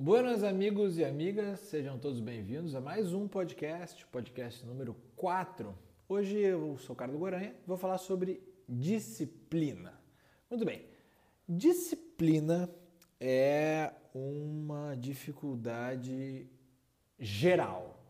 Buenas amigos e amigas, sejam todos bem-vindos a mais um podcast, podcast número 4. Hoje eu sou Carlos Guaranha e vou falar sobre disciplina. Muito bem, disciplina é uma dificuldade geral.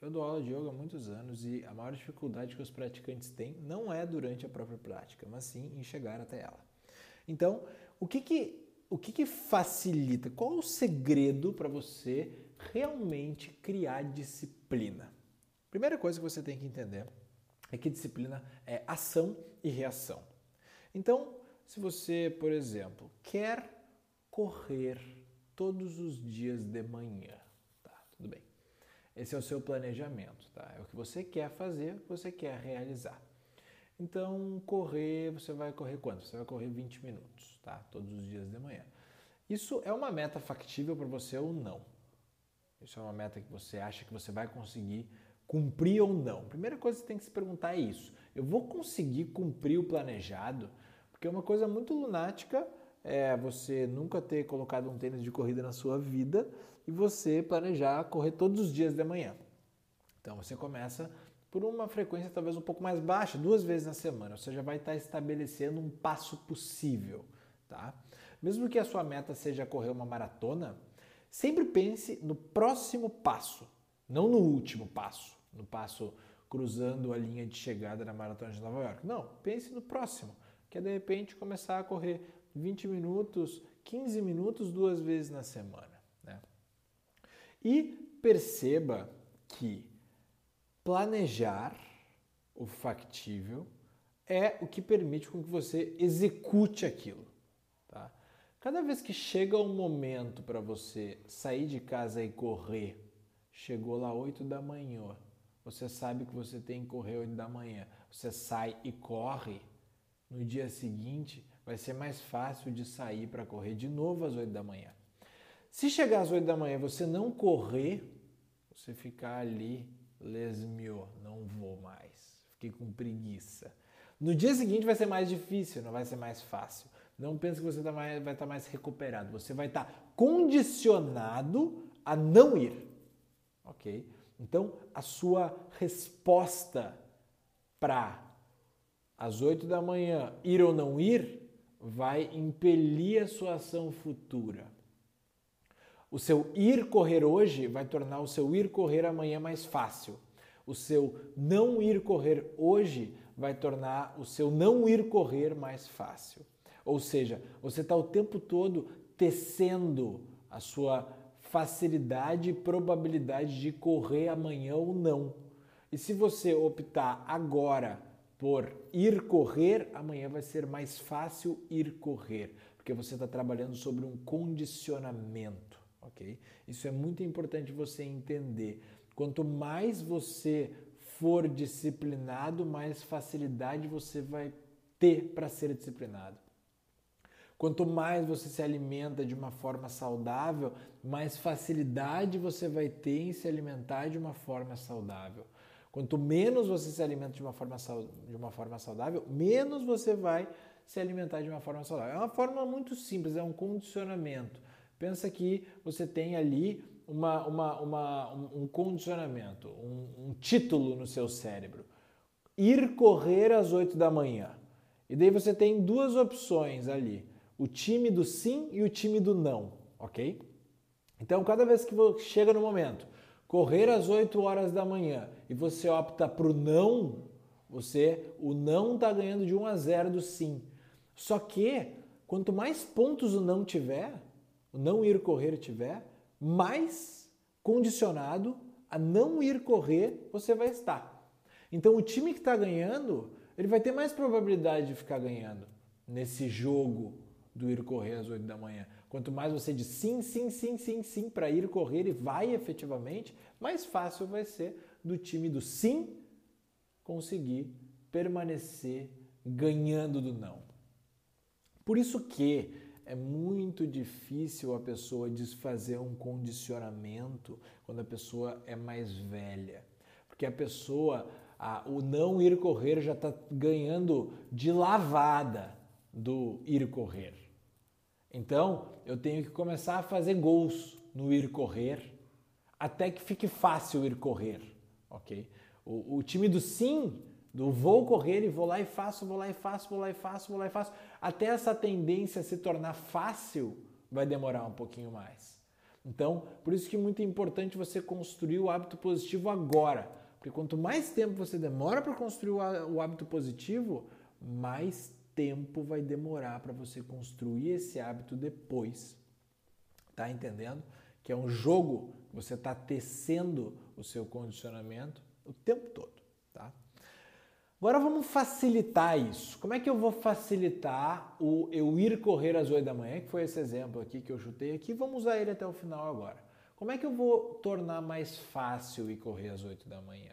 Eu dou aula de yoga há muitos anos e a maior dificuldade que os praticantes têm não é durante a própria prática, mas sim em chegar até ela. Então, o que, que o que, que facilita? Qual o segredo para você realmente criar disciplina? Primeira coisa que você tem que entender é que disciplina é ação e reação. Então, se você, por exemplo, quer correr todos os dias de manhã, tá, tudo bem. Esse é o seu planejamento, tá? É o que você quer fazer, você quer realizar. Então, correr, você vai correr quanto? Você vai correr 20 minutos, tá? Todos os dias de manhã. Isso é uma meta factível para você ou não? Isso é uma meta que você acha que você vai conseguir cumprir ou não? Primeira coisa que você tem que se perguntar é isso. Eu vou conseguir cumprir o planejado? Porque uma coisa muito lunática é você nunca ter colocado um tênis de corrida na sua vida e você planejar correr todos os dias de manhã. Então você começa por uma frequência talvez um pouco mais baixa, duas vezes na semana. Você já vai estar estabelecendo um passo possível, tá? Mesmo que a sua meta seja correr uma maratona, sempre pense no próximo passo, não no último passo, no passo cruzando a linha de chegada na maratona de Nova York. Não, pense no próximo, que é de repente começar a correr 20 minutos, 15 minutos duas vezes na semana, né? E perceba que Planejar o factível é o que permite com que você execute aquilo. Tá? Cada vez que chega um momento para você sair de casa e correr, chegou lá 8 da manhã, você sabe que você tem que correr 8 da manhã, você sai e corre, no dia seguinte vai ser mais fácil de sair para correr de novo às 8 da manhã. Se chegar às 8 da manhã você não correr, você ficar ali lesmiou, não vou mais. Fiquei com preguiça. No dia seguinte vai ser mais difícil, não vai ser mais fácil. Não pense que você tá mais, vai estar tá mais recuperado. Você vai estar tá condicionado a não ir. Ok? Então, a sua resposta para às 8 da manhã ir ou não ir vai impelir a sua ação futura. O seu ir correr hoje vai tornar o seu ir correr amanhã mais fácil. O seu não ir correr hoje vai tornar o seu não ir correr mais fácil. Ou seja, você está o tempo todo tecendo a sua facilidade e probabilidade de correr amanhã ou não. E se você optar agora por ir correr, amanhã vai ser mais fácil ir correr, porque você está trabalhando sobre um condicionamento ok? Isso é muito importante você entender. Quanto mais você for disciplinado, mais facilidade você vai ter para ser disciplinado. Quanto mais você se alimenta de uma forma saudável, mais facilidade você vai ter em se alimentar de uma forma saudável. Quanto menos você se alimenta de uma forma, de uma forma saudável, menos você vai se alimentar de uma forma saudável. É uma forma muito simples, é um condicionamento. Pensa que você tem ali uma, uma, uma um condicionamento, um, um título no seu cérebro. Ir correr às 8 da manhã. E daí você tem duas opções ali: o time do sim e o time do não, ok? Então, cada vez que chega no momento, correr às 8 horas da manhã e você opta para o não, você, o não está ganhando de 1 a 0 do sim. Só que, quanto mais pontos o não tiver, não ir correr tiver, mais condicionado a não ir correr você vai estar. Então o time que está ganhando, ele vai ter mais probabilidade de ficar ganhando nesse jogo do ir correr às 8 da manhã. Quanto mais você diz sim, sim, sim, sim, sim para ir correr e vai efetivamente, mais fácil vai ser do time do sim conseguir permanecer ganhando do não. Por isso que é muito difícil a pessoa desfazer um condicionamento quando a pessoa é mais velha. Porque a pessoa, a, o não ir correr já está ganhando de lavada do ir correr. Então, eu tenho que começar a fazer gols no ir correr até que fique fácil ir correr, ok? O, o time do sim, do vou correr e vou lá e faço, vou lá e faço, vou lá e faço, vou lá e faço, até essa tendência se tornar fácil vai demorar um pouquinho mais. Então, por isso que é muito importante você construir o hábito positivo agora, porque quanto mais tempo você demora para construir o hábito positivo, mais tempo vai demorar para você construir esse hábito depois. Tá entendendo? Que é um jogo você está tecendo o seu condicionamento o tempo todo, tá? Agora vamos facilitar isso. Como é que eu vou facilitar o eu ir correr às 8 da manhã, que foi esse exemplo aqui que eu chutei aqui, vamos usar ele até o final agora. Como é que eu vou tornar mais fácil ir correr às 8 da manhã?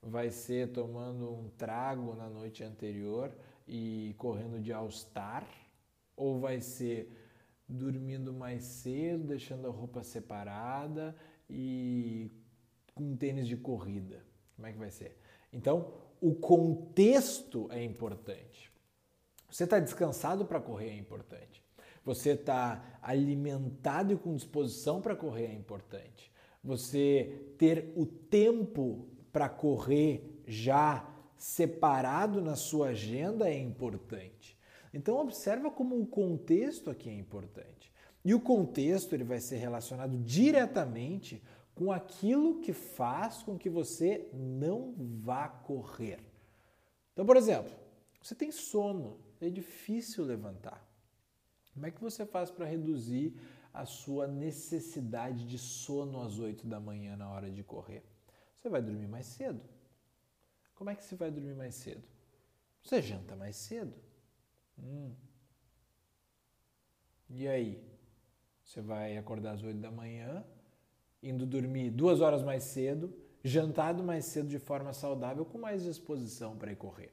Vai ser tomando um trago na noite anterior e correndo de All-Star? Ou vai ser dormindo mais cedo, deixando a roupa separada e com tênis de corrida? Como é que vai ser? Então, o contexto é importante. Você está descansado para correr é importante. Você está alimentado e com disposição para correr é importante. Você ter o tempo para correr já separado na sua agenda é importante. Então observa como o contexto aqui é importante. E o contexto ele vai ser relacionado diretamente com aquilo que faz com que você não vá correr. Então, por exemplo, você tem sono, é difícil levantar. Como é que você faz para reduzir a sua necessidade de sono às 8 da manhã na hora de correr? Você vai dormir mais cedo. Como é que você vai dormir mais cedo? Você janta mais cedo. Hum. E aí? Você vai acordar às 8 da manhã, indo dormir duas horas mais cedo, jantado mais cedo de forma saudável, com mais disposição para ir correr.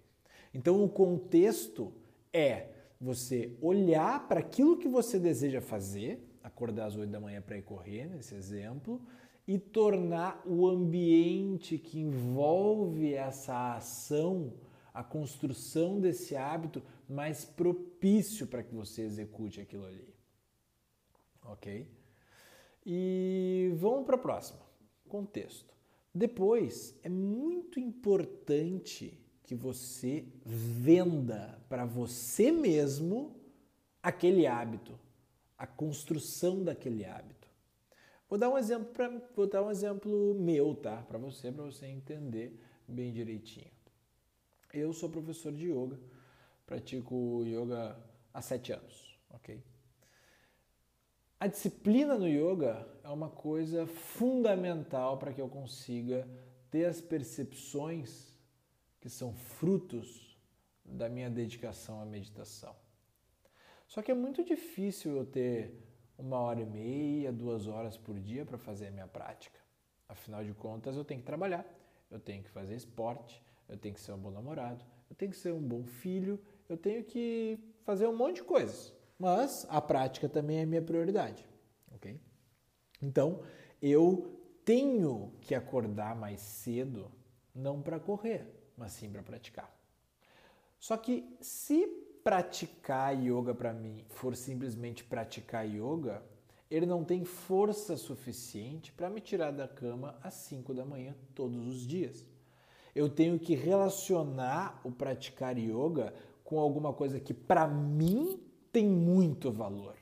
Então, o contexto é você olhar para aquilo que você deseja fazer, acordar às 8 da manhã para ir correr, nesse exemplo, e tornar o ambiente que envolve essa ação, a construção desse hábito, mais propício para que você execute aquilo ali. Ok? E vamos para a próxima. Contexto. Depois, é muito importante que você venda para você mesmo aquele hábito, a construção daquele hábito. Vou dar um exemplo para vou dar um exemplo meu, tá? Para você, para você entender bem direitinho. Eu sou professor de yoga, pratico yoga há sete anos, ok? A disciplina no yoga é uma coisa fundamental para que eu consiga ter as percepções que são frutos da minha dedicação à meditação. Só que é muito difícil eu ter uma hora e meia, duas horas por dia para fazer a minha prática. Afinal de contas, eu tenho que trabalhar, eu tenho que fazer esporte, eu tenho que ser um bom namorado, eu tenho que ser um bom filho, eu tenho que fazer um monte de coisas mas a prática também é minha prioridade, ok? Então, eu tenho que acordar mais cedo, não para correr, mas sim para praticar. Só que se praticar yoga para mim for simplesmente praticar yoga, ele não tem força suficiente para me tirar da cama às 5 da manhã todos os dias. Eu tenho que relacionar o praticar yoga com alguma coisa que para mim tem muito valor.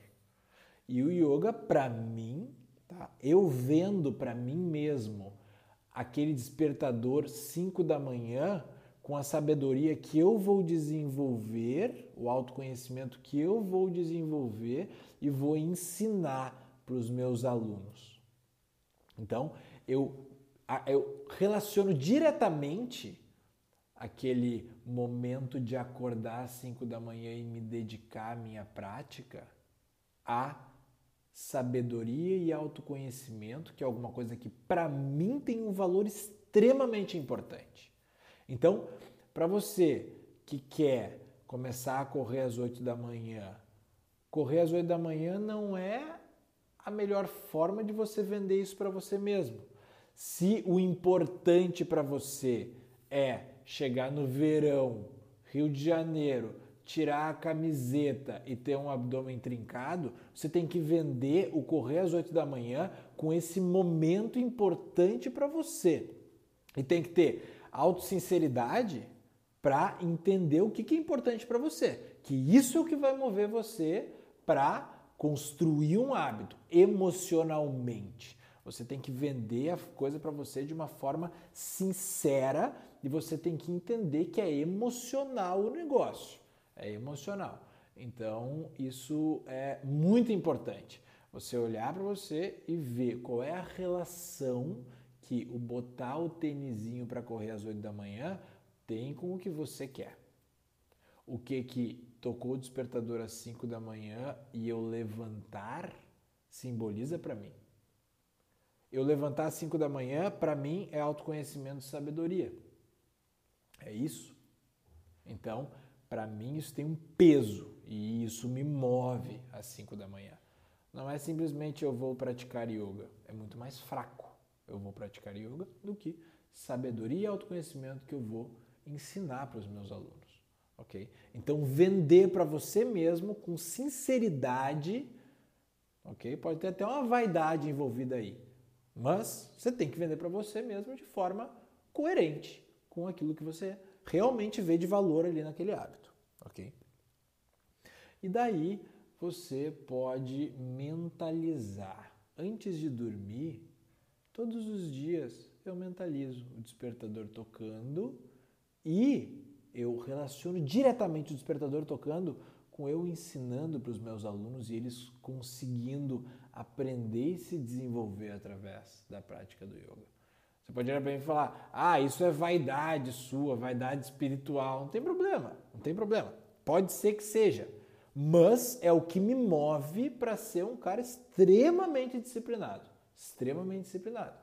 E o yoga, para mim, tá? eu vendo para mim mesmo aquele despertador 5 da manhã, com a sabedoria que eu vou desenvolver, o autoconhecimento que eu vou desenvolver e vou ensinar para os meus alunos. Então, eu, eu relaciono diretamente aquele momento de acordar às 5 da manhã e me dedicar à minha prática, a sabedoria e autoconhecimento, que é alguma coisa que para mim tem um valor extremamente importante. Então, para você que quer começar a correr às 8 da manhã, correr às 8 da manhã não é a melhor forma de você vender isso para você mesmo. Se o importante para você é chegar no verão, Rio de Janeiro, tirar a camiseta e ter um abdômen trincado, você tem que vender o correr às 8 da manhã com esse momento importante para você. E tem que ter autossinceridade para entender o que, que é importante para você. Que isso é o que vai mover você para construir um hábito emocionalmente. Você tem que vender a coisa para você de uma forma sincera e você tem que entender que é emocional o negócio é emocional. Então, isso é muito importante. Você olhar para você e ver qual é a relação que o botar o tênisinho para correr às 8 da manhã tem com o que você quer. O que que tocou o despertador às 5 da manhã e eu levantar simboliza para mim. Eu levantar às 5 da manhã, para mim, é autoconhecimento e sabedoria. É isso. Então, para mim isso tem um peso e isso me move às 5 da manhã. Não é simplesmente eu vou praticar yoga, é muito mais fraco. Eu vou praticar yoga do que sabedoria e autoconhecimento que eu vou ensinar para os meus alunos, ok? Então vender para você mesmo com sinceridade, ok? Pode ter até uma vaidade envolvida aí, mas você tem que vender para você mesmo de forma coerente com aquilo que você realmente vê de valor ali naquele hábito, ok? E daí você pode mentalizar. Antes de dormir, todos os dias eu mentalizo o despertador tocando e eu relaciono diretamente o despertador tocando com eu ensinando para os meus alunos e eles conseguindo aprender e se desenvolver através da prática do yoga. Você pode olhar para mim e falar: ah, isso é vaidade sua, vaidade espiritual. Não tem problema, não tem problema. Pode ser que seja, mas é o que me move para ser um cara extremamente disciplinado. Extremamente disciplinado.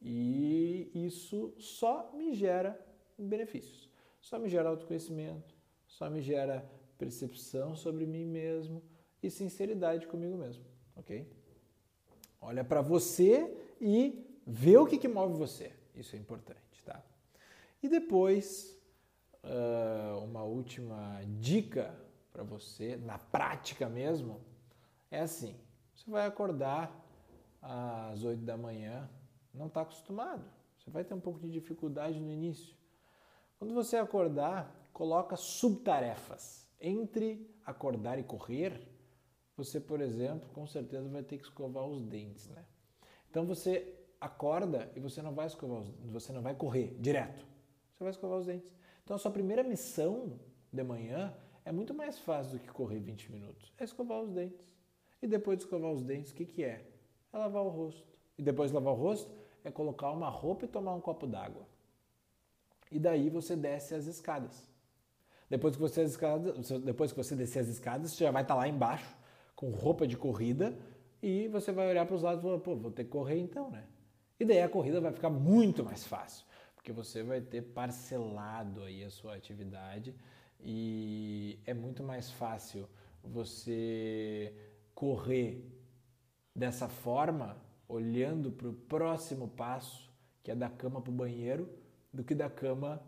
E isso só me gera benefícios. Só me gera autoconhecimento, só me gera percepção sobre mim mesmo e sinceridade comigo mesmo, ok? Olha para você e Vê o que, que move você. Isso é importante, tá? E depois, uh, uma última dica para você, na prática mesmo, é assim: você vai acordar às 8 da manhã, não está acostumado, você vai ter um pouco de dificuldade no início. Quando você acordar, coloca subtarefas. Entre acordar e correr, você, por exemplo, com certeza vai ter que escovar os dentes, né? Então você acorda e você não vai escovar os, você não vai correr direto. Você vai escovar os dentes. Então a sua primeira missão de manhã é muito mais fácil do que correr 20 minutos. É escovar os dentes. E depois de escovar os dentes, o que, que é? É lavar o rosto. E depois de lavar o rosto, é colocar uma roupa e tomar um copo d'água. E daí você desce as escadas. Depois que você, escadas, depois que você descer as escadas, você já vai estar lá embaixo com roupa de corrida e você vai olhar para os lados e falar, pô, vou ter que correr então, né? E daí a corrida vai ficar muito mais fácil, porque você vai ter parcelado aí a sua atividade e é muito mais fácil você correr dessa forma, olhando para o próximo passo, que é da cama para o banheiro, do que da cama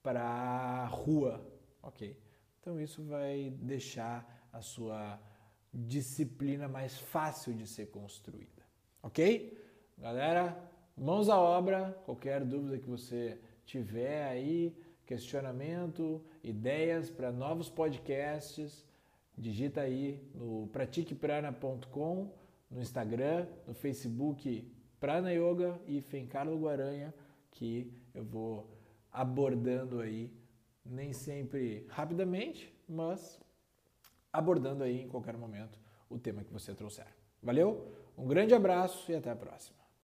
para a rua, ok? Então isso vai deixar a sua disciplina mais fácil de ser construída, ok? Galera, mãos à obra. Qualquer dúvida que você tiver aí, questionamento, ideias para novos podcasts, digita aí no pratiqueprana.com, no Instagram, no Facebook Prana Yoga e Fencarlo Guaranha, que eu vou abordando aí, nem sempre rapidamente, mas abordando aí em qualquer momento o tema que você trouxer. Valeu? Um grande abraço e até a próxima.